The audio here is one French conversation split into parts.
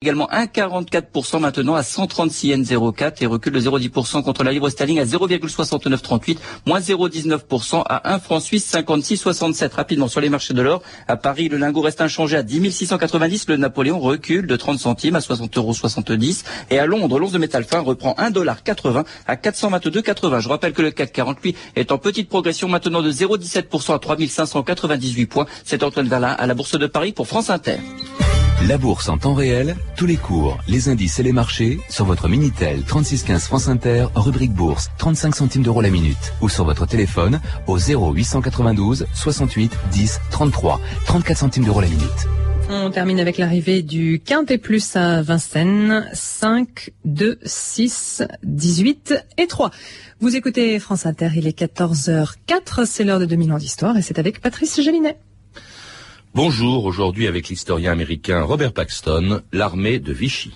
également 1,44% maintenant à 136 yen 04 et recule de 0,10% contre la livre sterling à 0,6938, moins 0,19% à 1 franc suisse 56,67. Rapidement sur les marchés de l'or, à Paris, le lingot reste inchangé à 10 690, le Napoléon recule de 30 centimes à 60,70 euros et à Londres, l'once de métal fin reprend 1,80$ à 422,80. Je rappelle que le CAC 40 lui est en petite progression maintenant de 0,17% à 3598 points. C'est Antoine Verlin à la Bourse de Paris pour France Inter. La bourse en temps réel, tous les cours, les indices et les marchés sur votre Minitel 3615 France Inter, rubrique bourse, 35 centimes d'euros la minute ou sur votre téléphone au 0892 68 10 33, 34 centimes d'euros la minute. On termine avec l'arrivée du Quintet Plus à Vincennes, 5, 2, 6, 18 et 3. Vous écoutez France Inter, il est 14h04, c'est l'heure de 2000 ans d'histoire et c'est avec Patrice Gélinet. Bonjour, aujourd'hui avec l'historien américain Robert Paxton, l'armée de Vichy.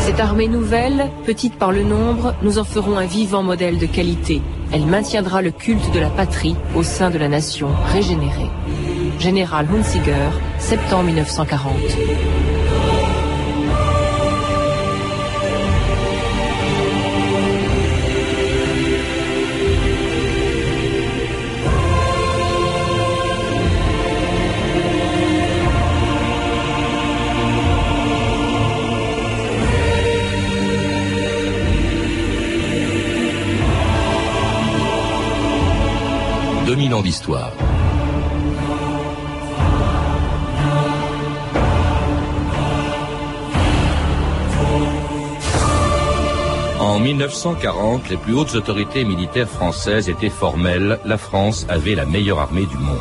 Cette armée nouvelle, petite par le nombre, nous en ferons un vivant modèle de qualité. Elle maintiendra le culte de la patrie au sein de la nation régénérée. Général Hunziger, septembre 1940. 2000 ans d'histoire. En 1940, les plus hautes autorités militaires françaises étaient formelles. La France avait la meilleure armée du monde.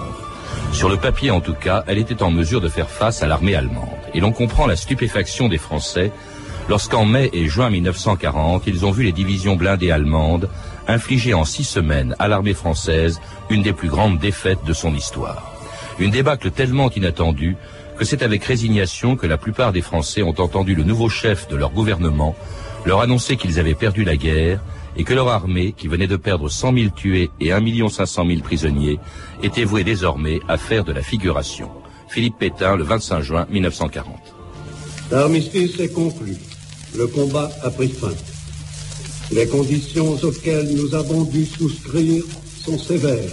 Sur le papier, en tout cas, elle était en mesure de faire face à l'armée allemande. Et l'on comprend la stupéfaction des Français lorsqu'en mai et juin 1940, ils ont vu les divisions blindées allemandes infliger en six semaines à l'armée française une des plus grandes défaites de son histoire. Une débâcle tellement inattendue que c'est avec résignation que la plupart des Français ont entendu le nouveau chef de leur gouvernement leur annoncer qu'ils avaient perdu la guerre et que leur armée, qui venait de perdre 100 000 tués et 1 500 000 prisonniers, était vouée désormais à faire de la figuration. Philippe Pétain, le 25 juin 1940. L'armistice est conclu. Le combat a pris fin. Les conditions auxquelles nous avons dû souscrire sont sévères.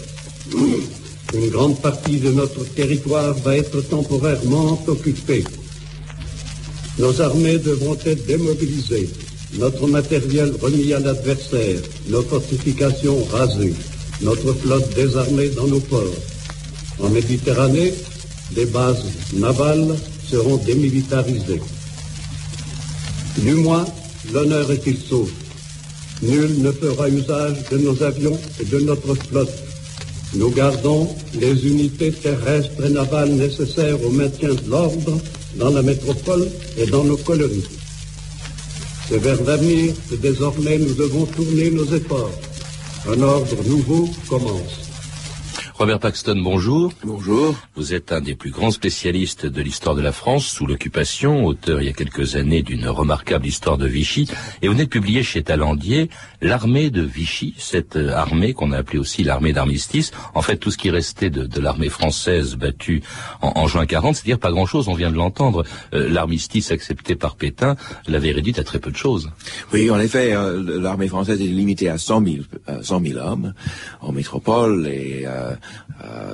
Une grande partie de notre territoire va être temporairement occupée. Nos armées devront être démobilisées, notre matériel remis à l'adversaire, nos fortifications rasées, notre flotte désarmée dans nos ports. En Méditerranée, des bases navales seront démilitarisées. Du moins, l'honneur est-il sauf. Nul ne fera usage de nos avions et de notre flotte. Nous gardons les unités terrestres et navales nécessaires au maintien de l'ordre dans la métropole et dans nos colonies. C'est vers l'avenir que désormais nous devons tourner nos efforts. Un ordre nouveau commence. Robert Paxton, bonjour. Bonjour. Vous êtes un des plus grands spécialistes de l'histoire de la France sous l'occupation, auteur il y a quelques années d'une remarquable histoire de Vichy, et vous venez de publier chez Talandier l'armée de Vichy, cette euh, armée qu'on a appelée aussi l'armée d'armistice. En fait, tout ce qui restait de, de l'armée française battue en, en juin 40, c'est-à-dire pas grand-chose, on vient de l'entendre. Euh, l'armistice accepté par Pétain l'avait réduite à très peu de choses. Oui, en effet, euh, l'armée française est limitée à 100 000, 100 000 hommes en métropole et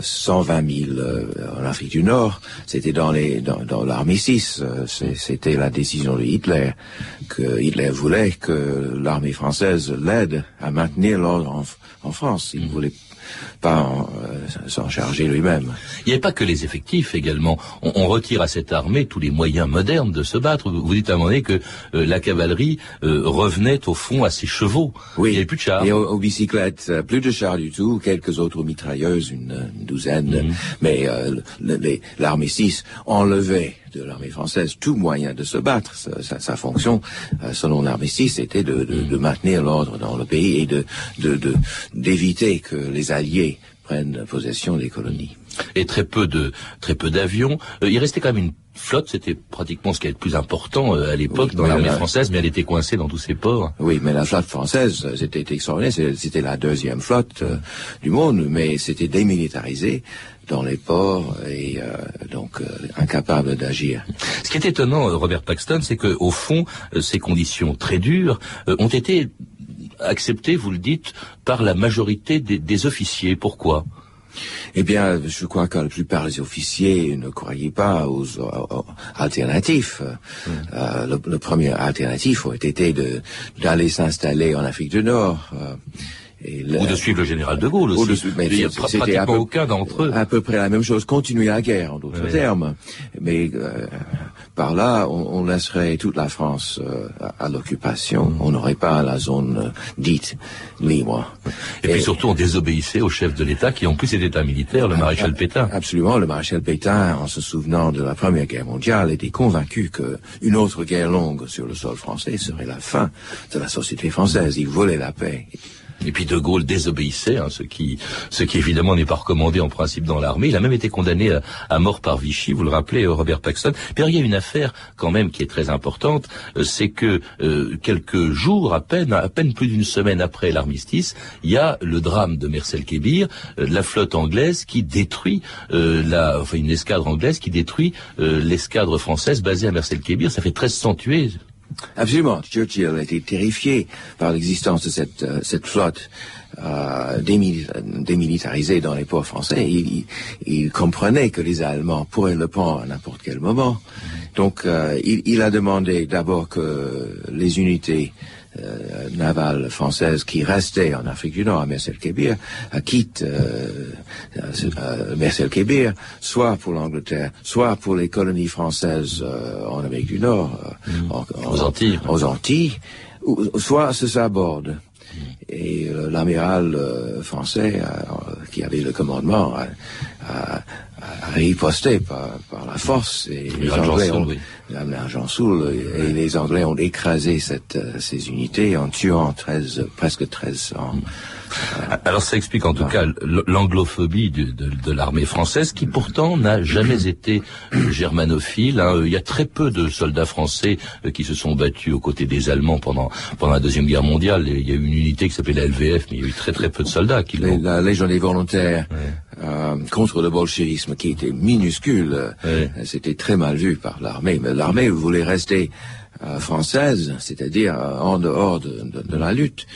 120 000 euh, en Afrique du Nord. C'était dans les dans, dans l'armistice. Euh, c'était la décision de Hitler que Hitler voulait que l'armée française l'aide à maintenir l'ordre en, en, France. Il voulait pas euh, s'en charger lui-même. Il n'y avait pas que les effectifs également. On, on, retire à cette armée tous les moyens modernes de se battre. Vous dites à un moment donné que euh, la cavalerie euh, revenait au fond à ses chevaux. Oui. Il n'y avait plus de chars. Et aux, aux, bicyclettes, plus de chars du tout, quelques autres mitrailleuses, une, une douzaine. Mm -hmm. Mais l'armée 6 enlevait de l'armée française tout moyen de se battre. Sa, sa, sa fonction, euh, selon l'armée 6, était de, de, de maintenir l'ordre dans le pays et de d'éviter que les Alliés prennent possession des colonies. Et très peu de très peu d'avions. Euh, il restait quand même une flotte, c'était pratiquement ce qui est le plus important euh, à l'époque oui, dans l'armée la... française, mais elle était coincée dans tous ses ports. Oui, mais la flotte française, c'était extraordinaire. C'était la deuxième flotte euh, du monde, mais c'était démilitarisé. dans les ports et donc incapable d'agir. Ce qui est étonnant, Robert Paxton, c'est que au fond, ces conditions très dures ont été acceptées, vous le dites, par la majorité des officiers. Pourquoi? Eh bien, je crois que la plupart des officiers ne croyaient pas aux, alternatifs. Hmm. Euh, le, premier alternatif aurait été d'aller s'installer en Afrique du Nord. Euh, ou de suivre le général de Gaulle aussi. mais il n'y a pratiquement aucun d'entre eux. À peu près la même chose, continuer la guerre, en d'autres termes. Mais euh, par là, on, laisserait toute la France euh, à, l'occupation. On n'aurait pas la zone euh, dite libre. Et, puis surtout, on désobéissait au chef de l'État, qui en plus était un militaire, le maréchal Pétain. Absolument, le maréchal Pétain, en se souvenant de la Première Guerre mondiale, était convaincu qu'une autre guerre longue sur le sol français serait la fin de la société française. Il voulait la paix. Et puis De Gaulle désobéissait, hein, ce qui, ce qui évidemment n'est pas recommandé en principe dans l'armée. Il a même été condamné à, mort par Vichy. Vous le rappelez, euh, Robert Paxton. Puis il y a une affaire quand même qui est très importante, euh, c'est que euh, quelques jours à peine, à peine plus d'une semaine après l'armistice, il y a le drame de Mercel Kébir, la flotte anglaise qui détruit la, enfin une escadre anglaise qui détruit l'escadre française basée à Mercel Kébir. Ça fait 1300 tués. Absolument. Churchill a été terrifié par l'existence de cette, euh, cette flotte euh, démilitarisée dans les ports français. Il, il, comprenait que les Allemands pourraient le prendre à n'importe quel moment. Donc, euh, il, il, a demandé d'abord que les unités euh, navale française qui restait en Afrique du Nord à Mercel-Kébir quitte euh, euh, Mercel-Kébir, soit pour l'Angleterre, soit pour les colonies françaises en Amérique du Nord, mmh. aux Antilles, aux Antilles, ou, soit se saborde. Et l'amiral français qui avait le commandement a, riposté par, la force et les Anglais ont, et les Anglais ont écrasé cette, euh, ces unités en tuant 13, presque 1300 alors ça explique en tout cas l'anglophobie de, de, l'armée française qui pourtant n'a jamais été germanophile. Hein. Il y a très peu de soldats français euh, qui se sont battus aux côtés des Allemands pendant, pendant la Deuxième Guerre mondiale. Il y a eu une unité qui s'appelait la LVF, mais il y a eu très très peu de soldats qui l'ont. La Légion des volontaires euh, contre le bolchevisme qui était minuscule, c'était très mal vu par l'armée. Mais l'armée voulait rester euh, française, c'est-à-dire euh, en dehors de, la lutte.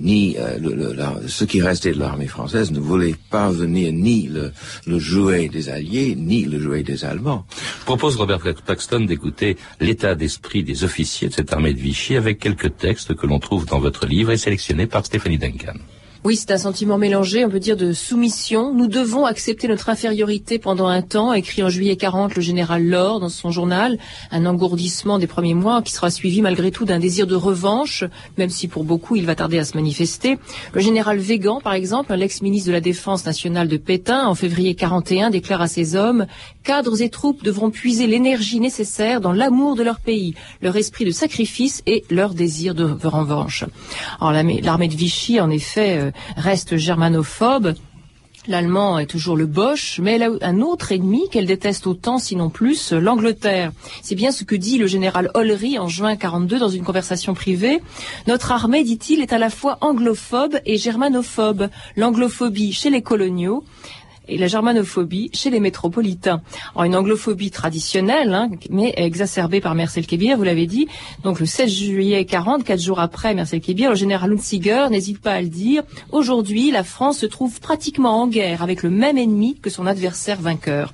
ni euh, le, ce qui restait de l'armée française ne voulait pas venir ni le, le jouet des Alliés, ni le jouet des Allemands. Je propose Robert Paxton d'écouter l'état d'esprit des officiers de cette armée de Vichy avec quelques textes que l'on trouve dans votre livre et sélectionnés par Stéphanie Duncan. Oui, c'est un sentiment mélangé, on peut dire de soumission. Nous devons accepter notre infériorité pendant un temps, écrit en juillet 40 le général Laure dans son journal, un engourdissement des premiers mois qui sera suivi malgré tout d'un désir de revanche, même si pour beaucoup il va tarder à se manifester. Le général Végan, par exemple, l'ex-ministre de la Défense nationale de Pétain, en février 41, déclare à ses hommes cadres et troupes devront puiser l'énergie nécessaire dans l'amour de leur pays, leur esprit de sacrifice et leur désir de revanche. Alors l'armée de Vichy, en effet, euh, reste germanophobe. L'allemand est toujours le Bosch, mais elle a un autre ennemi qu'elle déteste autant, sinon plus, l'Angleterre. C'est bien ce que dit le général Ollery en juin 42 dans une conversation privée. Notre armée, dit-il, est à la fois anglophobe et germanophobe. L'anglophobie chez les coloniaux, et la germanophobie chez les métropolitains. En une anglophobie traditionnelle, hein, mais exacerbée par Marcel Kébir, vous l'avez dit. Donc le 16 juillet 40, quatre jours après Marcel Kébir, le général Hunziger n'hésite pas à le dire. Aujourd'hui, la France se trouve pratiquement en guerre avec le même ennemi que son adversaire vainqueur.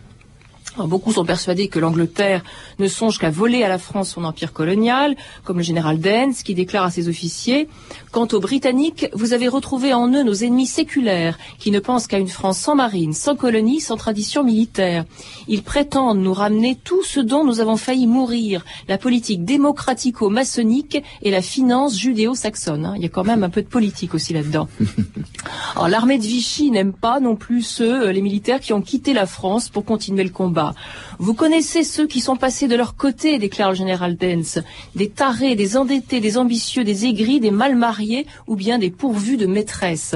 Beaucoup sont persuadés que l'Angleterre ne songe qu'à voler à la France son empire colonial, comme le général Dance qui déclare à ses officiers Quant aux Britanniques, vous avez retrouvé en eux nos ennemis séculaires, qui ne pensent qu'à une France sans marine, sans colonie, sans tradition militaire. Ils prétendent nous ramener tout ce dont nous avons failli mourir, la politique démocratico-maçonnique et la finance judéo-saxonne. Hein. Il y a quand même un peu de politique aussi là-dedans. Alors l'armée de Vichy n'aime pas non plus ceux, euh, les militaires qui ont quitté la France pour continuer le combat. Vous connaissez ceux qui sont passés de leur côté, déclare le général Dance. Des tarés, des endettés, des ambitieux, des aigris, des mal mariés ou bien des pourvus de maîtresses.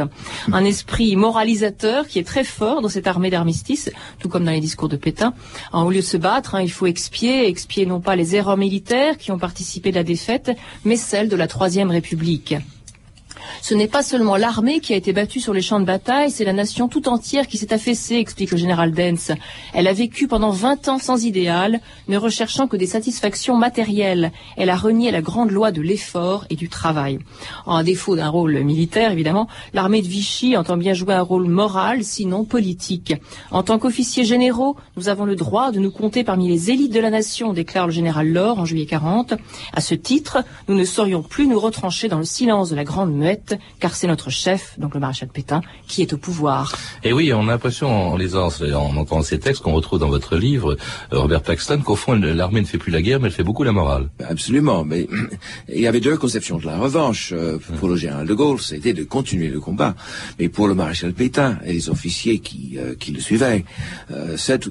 Un esprit moralisateur qui est très fort dans cette armée d'armistice, tout comme dans les discours de Pétain. au lieu de se battre, hein, il faut expier, expier non pas les erreurs militaires qui ont participé de la défaite, mais celles de la Troisième République. Ce n'est pas seulement l'armée qui a été battue sur les champs de bataille, c'est la nation tout entière qui s'est affaissée, explique le général Dens. Elle a vécu pendant 20 ans sans idéal, ne recherchant que des satisfactions matérielles. Elle a renié la grande loi de l'effort et du travail. En défaut d'un rôle militaire, évidemment, l'armée de Vichy entend bien jouer un rôle moral, sinon politique. En tant qu'officiers généraux, nous avons le droit de nous compter parmi les élites de la nation, déclare le général Laure en juillet 40. À ce titre, nous ne saurions plus nous retrancher dans le silence de la grande car c'est notre chef, donc le maréchal Pétain, qui est au pouvoir. Et oui, on a l'impression en lisant, en entendant ces textes qu'on retrouve dans votre livre, euh, Robert Paxton, qu'au fond l'armée ne fait plus la guerre, mais elle fait beaucoup la morale. Absolument, mais il y avait deux conceptions de la revanche. Euh, pour le général de Gaulle, c'était de continuer le combat, mais pour le maréchal Pétain et les officiers qui, euh, qui le suivaient, cette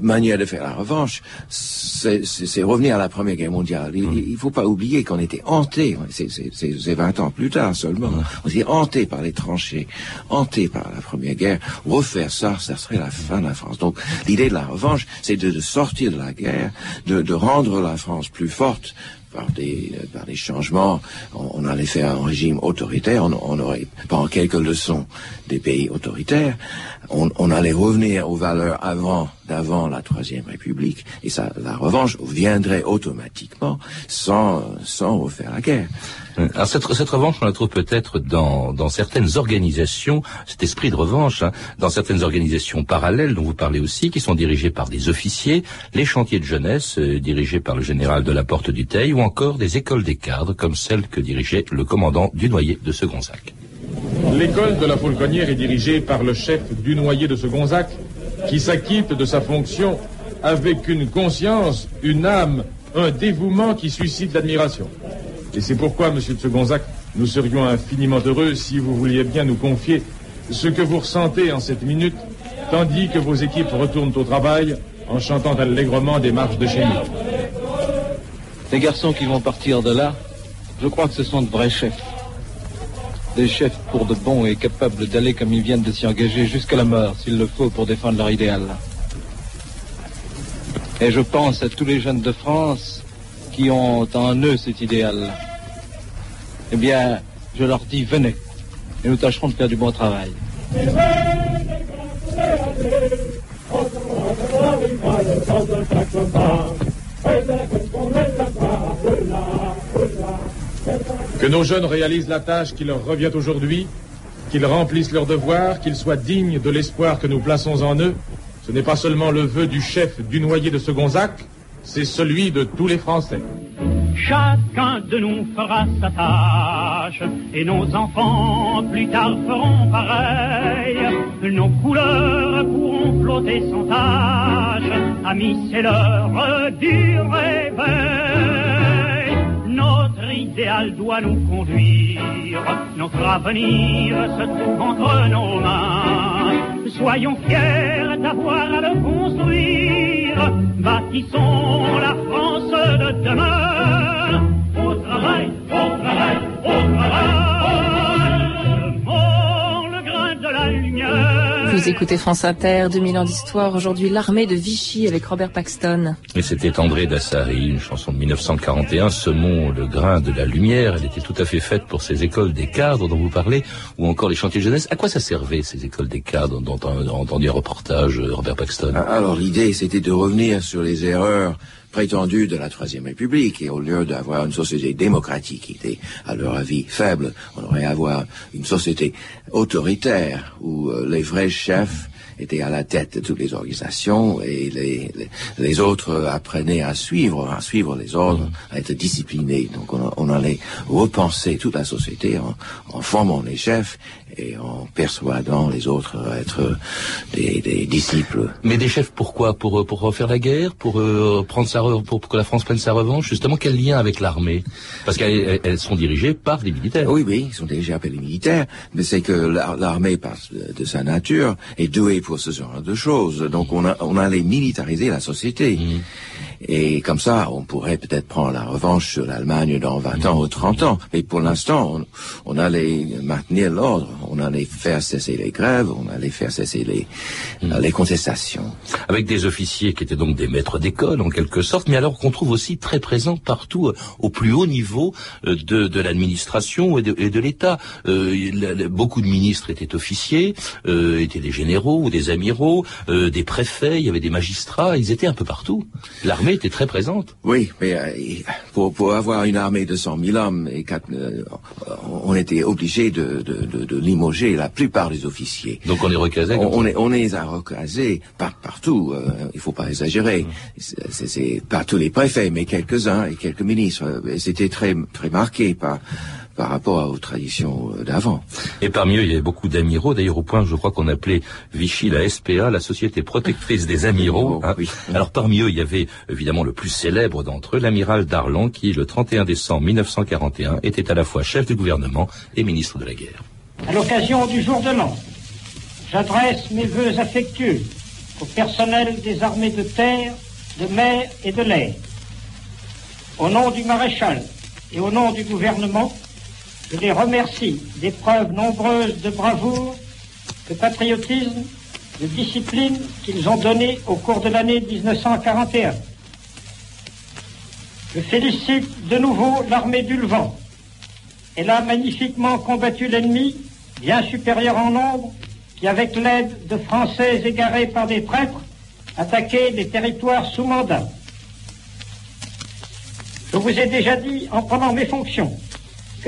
manière de faire la revanche, c'est revenir à la Première Guerre mondiale. Il ne faut pas oublier qu'on était hanté, c'est 20 ans plus tard seulement, on était hanté par les tranchées, hanté par la Première Guerre. Refaire ça, ça serait la fin de la France. Donc l'idée de la revanche, c'est de, sortir de la guerre, de, de rendre la France plus forte, par des, par des changements. On, allait faire un régime autoritaire, on, on, aurait, par quelques leçons des pays autoritaires, on, on, allait revenir aux valeurs avant, d'avant la Troisième République, et ça, la revanche viendrait automatiquement sans, sans refaire la guerre. Alors cette, cette revanche, on la trouve peut-être dans, dans certaines organisations, cet esprit de revanche, hein, dans certaines organisations parallèles dont vous parlez aussi, qui sont dirigées par des officiers, les chantiers de jeunesse euh, dirigés par le général de la Porte du Teil, ou encore des écoles des cadres comme celle que dirigeait le commandant du noyer de Segonzac. L'école de la Fauconnière est dirigée par le chef du noyer de Segonzac, qui s'acquitte de sa fonction avec une conscience, une âme, un dévouement qui suscite l'admiration. Et c'est pourquoi, monsieur de Segonzac, nous serions infiniment heureux si vous vouliez bien nous confier ce que vous ressentez en cette minute, tandis que vos équipes retournent au travail en chantant allègrement des marches de chez Les garçons qui vont partir de là, je crois que ce sont de vrais chefs. Des chefs pour de bons et capables d'aller comme ils viennent de s'y engager jusqu'à la mort, s'il le faut, pour défendre leur idéal. Et je pense à tous les jeunes de France qui ont en eux cet idéal, eh bien, je leur dis venez, et nous tâcherons de faire du bon travail. Que nos jeunes réalisent la tâche qui leur revient aujourd'hui, qu'ils remplissent leur devoir, qu'ils soient dignes de l'espoir que nous plaçons en eux. Ce n'est pas seulement le vœu du chef du noyer de Segonzac, c'est celui de tous les Français. Chacun de nous fera sa tâche et nos enfants plus tard feront pareil. Nos couleurs pourront flotter sans tâche. Amis, c'est l'heure du réveil. Notre idéal doit nous conduire. Notre avenir se trouve entre nos mains. Soyons fiers d'avoir à le construire. Bâtissons la France de demain. Au travail, au travail, au travail. Vous écoutez France Inter, 2000 ans d'histoire. Aujourd'hui, l'armée de Vichy avec Robert Paxton. Et c'était André Dassari, une chanson de 1941, Semons le grain de la lumière. Elle était tout à fait faite pour ces écoles des cadres dont vous parlez, ou encore les chantiers de jeunesse. À quoi ça servait, ces écoles des cadres dont on a entendu un reportage, euh, Robert Paxton? Alors, l'idée, c'était de revenir sur les erreurs prétendues de la Troisième République et au lieu d'avoir une société démocratique qui était à leur avis faible, on aurait avoir une société autoritaire où euh, les vrais chefs étaient à la tête de toutes les organisations et les, autres apprenaient à suivre, à suivre les ordres, à être disciplinés. Donc on, allait repenser toute la société en formant les chefs et en persuadant les autres à être des, des disciples. Mais des chefs pourquoi? Pour pour refaire la guerre? Pour euh, prendre sa pour, pour, que la France prenne sa revanche? Justement, quel lien avec l'armée? Parce qu'elles sont dirigées par les militaires. Oui, oui, ils sont dirigés par les militaires, mais c'est que l'armée, par de sa nature, est douée pour ce genre de choses. Donc on a on allait militariser la société. Mmh. Et comme ça, on pourrait peut-être prendre la revanche sur l'Allemagne dans 20 ans ou 30 ans. Mais pour l'instant, on, on, allait maintenir l'ordre, on allait faire cesser les grèves, on allait faire cesser les, mm. les contestations. Avec des officiers qui étaient donc des maîtres d'école en quelque sorte, mais alors qu'on trouve aussi très présents partout euh, au plus haut niveau euh, de, de l'administration et de, de l'État. Euh, beaucoup de ministres étaient officiers, euh, étaient des généraux ou des amiraux, euh, des préfets, il y avait des magistrats, ils étaient un peu partout. L'armée était très présente. Oui, mais euh, pour, pour avoir une armée de 100 000 hommes, et quatre, on était obligé de, de, de, de, limoger la plupart des officiers. Donc on est recasé on, on, est, on les a recasés pas partout, il faut pas exagérer. C'est pas tous les préfets, mais quelques-uns et quelques ministres. C'était très, très marqué par par rapport aux traditions euh, d'avant. Et parmi eux, il y avait beaucoup d'amiraux, d'ailleurs au point, je crois qu'on appelait Vichy la SPA, la Société protectrice des amiraux. Hein. Alors parmi eux, il y avait évidemment le plus célèbre d'entre eux, l'amiral Darlan, qui le 31 décembre 1941 était à la fois chef du gouvernement et ministre de la guerre. À l'occasion du jour de l'an, j'adresse mes voeux affectueux au personnel des armées de terre, de mer et de l'air. Au nom du maréchal et au nom du gouvernement, je les remercie des preuves nombreuses de bravoure, de patriotisme, de discipline qu'ils ont données au cours de l'année 1941. Je félicite de nouveau l'armée du Levant. Elle a magnifiquement combattu l'ennemi, bien supérieur en nombre, qui, avec l'aide de Français égarés par des prêtres, attaquait les territoires sous mandat. Je vous ai déjà dit, en prenant mes fonctions,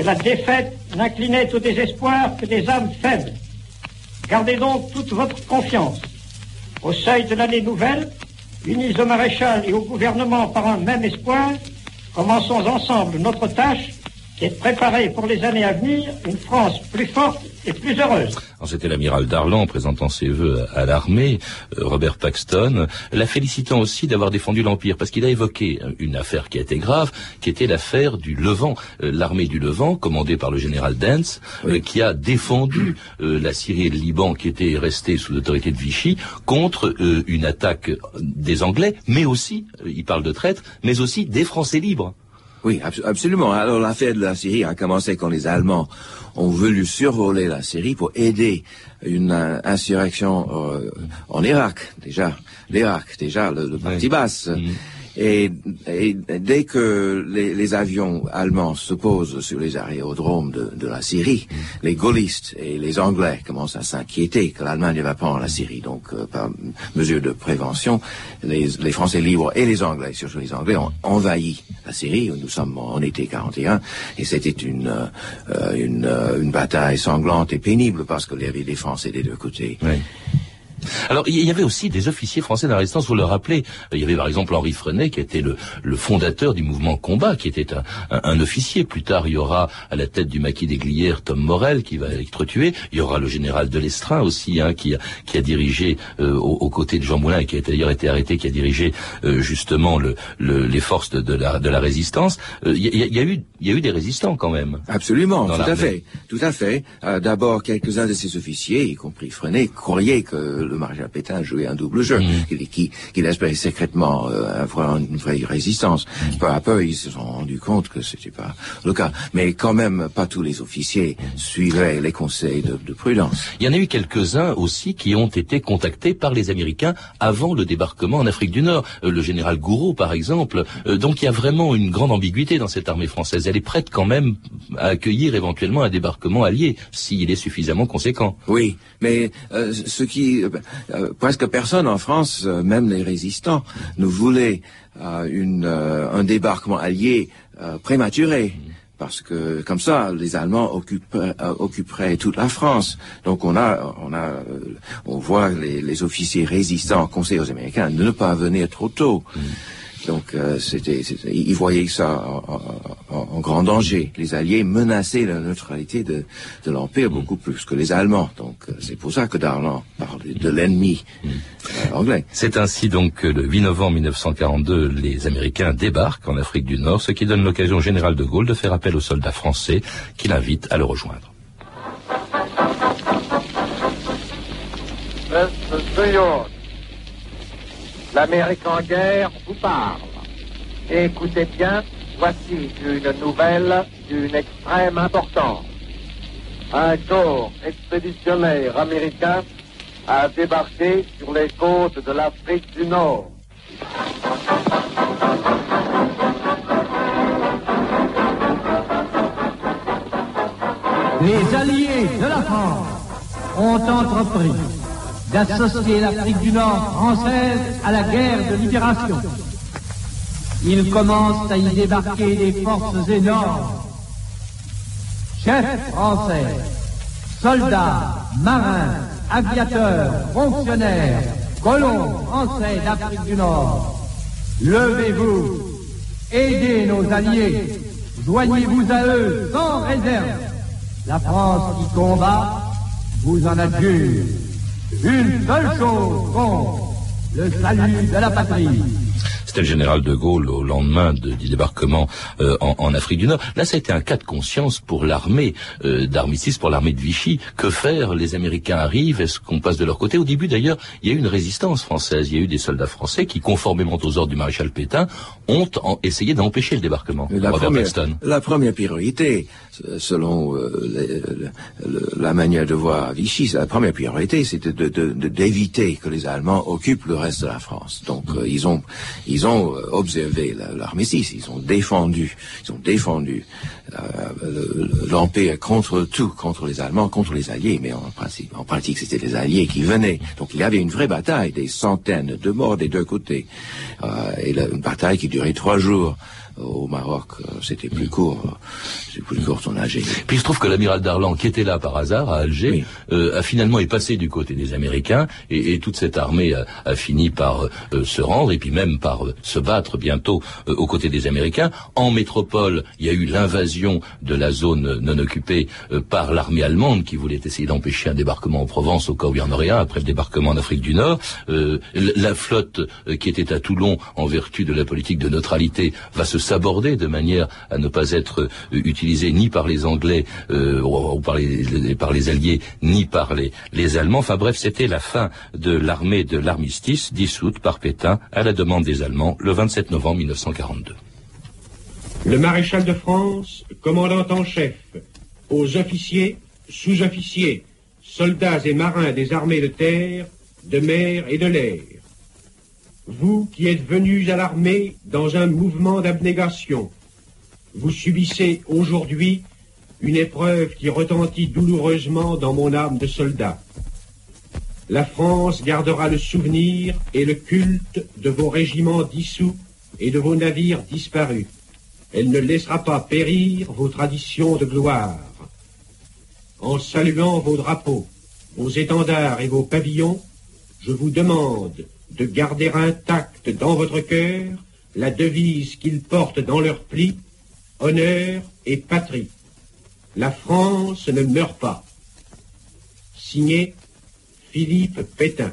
la défaite n'inclinait au désespoir que des âmes faibles. Gardez donc toute votre confiance. Au seuil de l'année nouvelle, unis au maréchal et au gouvernement par un même espoir, commençons ensemble notre tâche de préparer pour les années à venir une France plus forte et plus heureuse. C'était l'amiral Darlan présentant ses voeux à l'armée, euh, Robert Paxton, la félicitant aussi d'avoir défendu l'Empire, parce qu'il a évoqué une affaire qui a été grave, qui était l'affaire du Levant, euh, l'armée du Levant, commandée par le général Dance, euh, qui a défendu la Syrie et le Liban, qui étaient restés sous l'autorité de Vichy, contre une attaque des Anglais, mais aussi, il parle de traître, mais aussi des Français libres. Oui, absolument. Alors l'affaire de la Syrie a commencé quand les Allemands ont voulu survoler la Syrie pour aider une euh, insurrection euh, en Irak, déjà, l'Irak, déjà, le, le parti basse. Mhm. Et, et, dès que les, les, avions allemands se posent sur les aérodromes de, de la Syrie, mm. les gaullistes et les Anglais commencent à s'inquiéter que l'Allemagne va prendre la Syrie. Donc, euh, par mesure de prévention, les, les, Français libres et les Anglais, surtout les Anglais, ont envahi la Syrie. Nous sommes en été 41 et c'était une, euh, une, euh, une, bataille sanglante et pénible parce qu'il y avait des Français des deux côtés. Oui. Alors, il y avait aussi des officiers français dans la résistance, vous le rappelez. Il y avait par exemple Henri Frenet, qui était le, le fondateur du mouvement Combat, qui était un, un, un, officier. Plus tard, il y aura à la tête du maquis des Glières Tom Morel, qui va être tué. Il y aura le général de Lestrin aussi, hein, qui, a, qui a dirigé, euh, aux, côtés de Jean Moulin, et qui a d'ailleurs été arrêté, qui a dirigé euh, justement le, le, les forces de, de, la, de la résistance. Euh, il y, y, a eu, il y a eu des résistants quand même. Absolument, tout à fait. Tout à fait. Euh, d'abord, quelques-uns de ces officiers, y compris Frenet, croyaient que le maréchal Pétain jouait un double jeu, mmh. qu'il qu espérait secrètement euh, avoir une vraie résistance. Mmh. Peu à peu, ils se sont rendus compte que c'était pas le cas. Mais quand même, pas tous les officiers suivaient les conseils de, de, prudence. Il y en a eu quelques-uns aussi qui ont été contactés par les Américains avant le débarquement en Afrique du Nord. Euh, le général Gouraud, par exemple. Euh, donc il y a vraiment une grande ambiguïté dans cette armée française. Elle est prête quand même à accueillir éventuellement un débarquement allié, s'il est suffisamment conséquent. Oui, mais euh, ce qui euh, presque personne en France, euh, même les résistants, ne voulait euh, un débarquement allié prématuré parce que comme ça, les Allemands occuperaient, toute la France. Donc on a, on a, on voit les, officiers résistants conseiller aux Américains de ne pas venir trop tôt. Mmh. Donc euh, c'était, ils voyaient ça en, en, en, grand danger. Les Alliés menaçaient la neutralité de, de l'Empire mm. beaucoup plus que les Allemands. Donc euh, c'est pour ça que Darlan parle de l'ennemi mm. euh, anglais. C'est ainsi donc que le 8 novembre 1942, les Américains débarquent en Afrique du Nord, ce qui donne l'occasion au général de Gaulle de faire appel aux soldats français qui l'invitent à le rejoindre. L'Amérique en guerre vous parle. Écoutez bien, voici une nouvelle d'une extrême importance. Un corps expéditionnaire américain a débarqué sur les côtes de l'Afrique du Nord. Les alliés de la France ont entrepris d'associer l'Afrique du Nord française à la guerre de libération. Ils commencent à y débarquer des forces énormes. Chefs français, soldats, marins, aviateurs, fonctionnaires, colons français d'Afrique du Nord, levez-vous, aidez nos alliés, joignez-vous à eux sans réserve. La France qui combat vous en adjure. Une seule chose compte, le salut de la patrie. C'était le général de Gaulle au lendemain de, du débarquement euh, en, en, Afrique du Nord. Là, ça a été un cas de conscience pour l'armée euh, d'armistice, pour l'armée de Vichy. Que faire? Les Américains arrivent, est-ce qu'on passe de leur côté? Au début, d'ailleurs, il y a eu une résistance française. Il y a eu des soldats français qui, conformément aux ordres du maréchal Pétain, ont en, essayé d'empêcher le débarquement. La première, la première, priorité, selon euh, les, le, la manière de voir Vichy, la première priorité, c'était d'éviter de, de, que les Allemands occupent le reste de la France. Donc, ils ont ils ont observé l'armistice, ils ont défendu, ils ont défendu euh, l'empire contre tout, contre les Allemands, contre les Alliés, mais en pratique, en pratique, c'était les Alliés qui venaient. Donc il y avait une vraie bataille, des centaines de morts des deux côtés, euh, et la, une bataille qui durait trois jours au Maroc, c'était plus court, c'est plus court son âge. Puis il se trouve que l'amiral Darlan, qui était là par hasard à Alger, oui. euh, a finalement est passé du côté des Américains et, et toute cette armée a, a fini par euh, se rendre et puis même par euh, se battre bientôt aux côtés des Américains. En métropole, il y a eu l'invasion de la zone non occupée par l'armée allemande qui voulait essayer d'empêcher un débarquement en Provence au cas où il y en aurait un après le débarquement en Afrique du Nord. la flotte qui était à Toulon en vertu de la politique de neutralité va se s'aborder de manière à ne pas être utilisé ni par les Anglais euh, ou par les, par les Alliés, ni par les, les Allemands. Enfin bref, c'était la fin de l'armée de l'armistice dissoute par Pétain à la demande des Allemands le 27 novembre 1942. Le maréchal de France, commandant en chef, aux officiers, sous-officiers, soldats et marins des armées de terre, de mer et de l'air, vous qui êtes venus à l'armée dans un mouvement d'abnégation, vous subissez aujourd'hui une épreuve qui retentit douloureusement dans mon âme de soldat. La France gardera le souvenir et le culte de vos régiments dissous et de vos navires disparus. Elle ne laissera pas périr vos traditions de gloire. En saluant vos drapeaux, vos étendards et vos pavillons, je vous demande de garder intacte dans votre cœur la devise qu'ils portent dans leurs plis, honneur et patrie. La France ne meurt pas. Signé Philippe Pétain.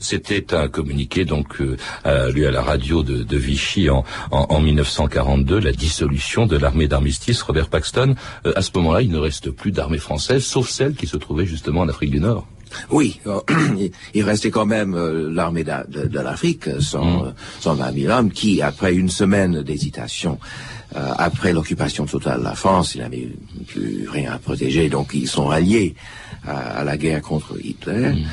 C'était un communiqué donc euh, lu à la radio de, Vichy en, en, en, 1942, la dissolution de l'armée d'armistice. Robert Paxton, euh, à ce moment-là, il ne reste plus d'armée française, sauf celle qui se trouvait justement en Afrique du Nord. Oui, il restait quand même euh, l'armée de, de, de l'Afrique, 120 000 hommes, qui, après une semaine d'hésitation, euh, après l'occupation totale de la France, il n'avait plus rien à protéger, donc ils sont alliés à, à la guerre contre Hitler. Mm.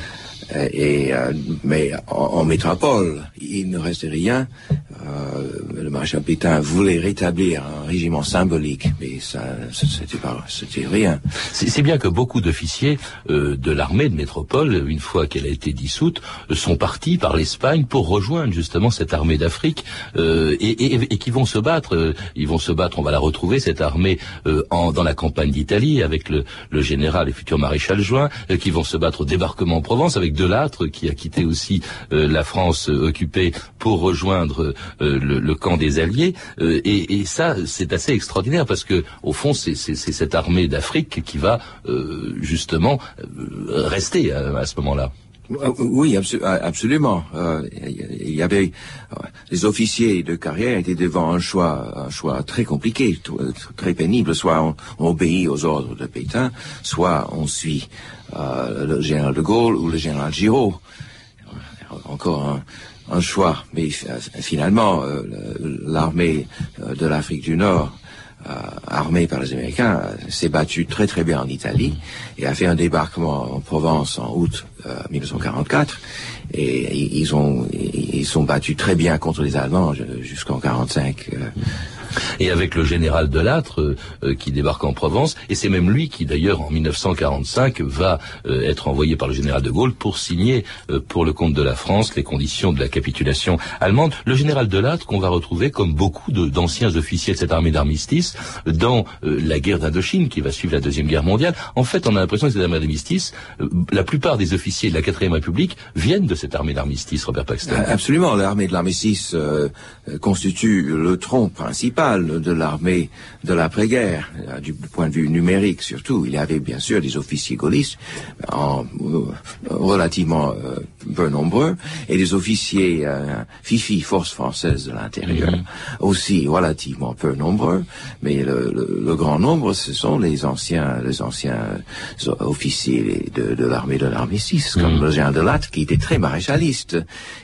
Et, euh, mais en, métropole, il ne restait rien. Euh, le maréchal Pétain voulait rétablir un régiment symbolique, mais ça, c'était pas, c'était rien. C'est bien que beaucoup d'officiers euh, de l'armée de métropole, une fois qu'elle a été dissoute, sont partis par l'Espagne pour rejoindre justement cette armée d'Afrique euh, et, et, et, qui vont se battre. Ils vont se battre. On va la retrouver cette armée euh, en, dans la campagne d'Italie avec le, le, général et futur maréchal Juin, euh, qui vont se battre au débarquement en Provence avec Delattre qui a quitté aussi euh, la France occupée pour rejoindre euh, le, camp des Alliés. Euh, et, ça, c'est assez extraordinaire parce que, au fond, c'est cette armée d'Afrique qui va euh, justement rester à, ce moment-là. Oui, absolument. y avait les officiers de carrière étaient devant un choix, un choix très compliqué, très pénible. Soit on obéit aux ordres de Pétain, soit on suit le général de Gaulle ou le général Giraud. Encore un, un choix. Mais finalement, l'armée de l'Afrique du Nord armée par les Américains, s'est battue très très bien en Italie et a fait un débarquement en Provence en août 1944 et ils ont ils sont battus très bien contre les Allemands jusqu'en 45 et avec le général Delattre euh, euh, qui débarque en Provence, et c'est même lui qui d'ailleurs en 1945 va euh, être envoyé par le général de Gaulle pour signer pour le compte de la France les conditions de la capitulation allemande. Le général Delattre qu'on va retrouver comme beaucoup d'anciens officiers de cette armée d'armistice dans la guerre d'Indochine qui va suivre la deuxième guerre mondiale. En fait, on a l'impression que cette armée d'armistice, la plupart des officiers de la quatrième République viennent de cette armée d'armistice, Robert Paxton. Absolument, l'armée de l'armistice constitue le tronc principal de l'armée de l'après-guerre, du point de vue numérique surtout. Il y avait bien sûr des officiers gaullistes, en, relativement euh, peu nombreux, et des officiers FIFI, Force française de l'intérieur, mhm. aussi relativement peu nombreux, mais le, grand nombre, ce sont les anciens, les anciens officiers de, l'armée de l'armée 6, comme le général de Latte, qui était très maréchaliste,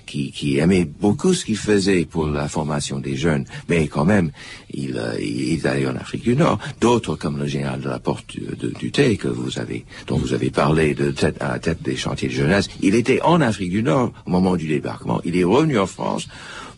qui, qui aimait beaucoup ce qu'il faisait pour la formation des jeunes, mais quand même, il, euh, il, est allé en Afrique du Nord. D'autres, comme le général de la Porte du, Thé, que vous avez, dont vous avez parlé de tête à tête des chantiers de jeunesse, il était en Afrique du Nord au moment du débarquement. Il est revenu en France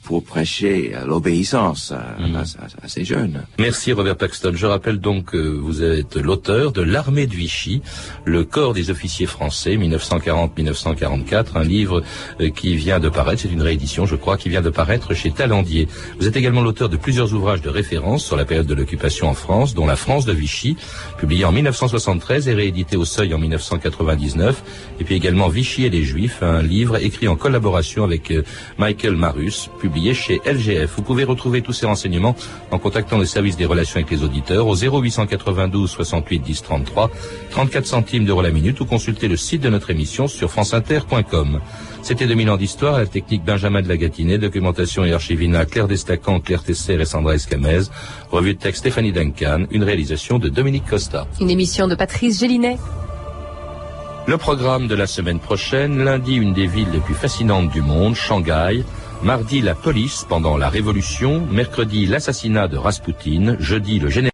pour prêcher l'obéissance mm. à, ces jeunes. Merci Robert Paxton. Je rappelle donc que vous êtes l'auteur de L'armée de Vichy, le corps des officiers français 1940-1944, un livre euh, qui vient de paraître, c'est une réédition je crois, qui vient de paraître chez Talandier. Vous êtes également l'auteur de plusieurs ouvrages de référence sur la période de l'occupation en France, dont La France de Vichy, publié en 1973 et réédité au Seuil en 1999, et puis également Vichy et les Juifs, un livre écrit en collaboration avec euh, Michael Marus, publié chez LGF. Vous pouvez retrouver tous ces renseignements en contactant le service des relations avec les auditeurs au 0892 68 10 33, 34 centimes d'euros la minute ou consulter le site de notre émission sur franceinter.com. C'était 2000 ans d'histoire, la technique Benjamin de la Gatinet, documentation et archivina Claire Destacan, Claire Tesser et Sandra Escamez, revue de texte Stéphanie Duncan, une réalisation de Dominique Costa. Une émission de Patrice Gélinet. Le programme de la semaine prochaine, lundi, une des villes les plus fascinantes du monde, Shanghai, Mardi, la police pendant la Révolution. Mercredi, l'assassinat de Raspoutine. Jeudi, le général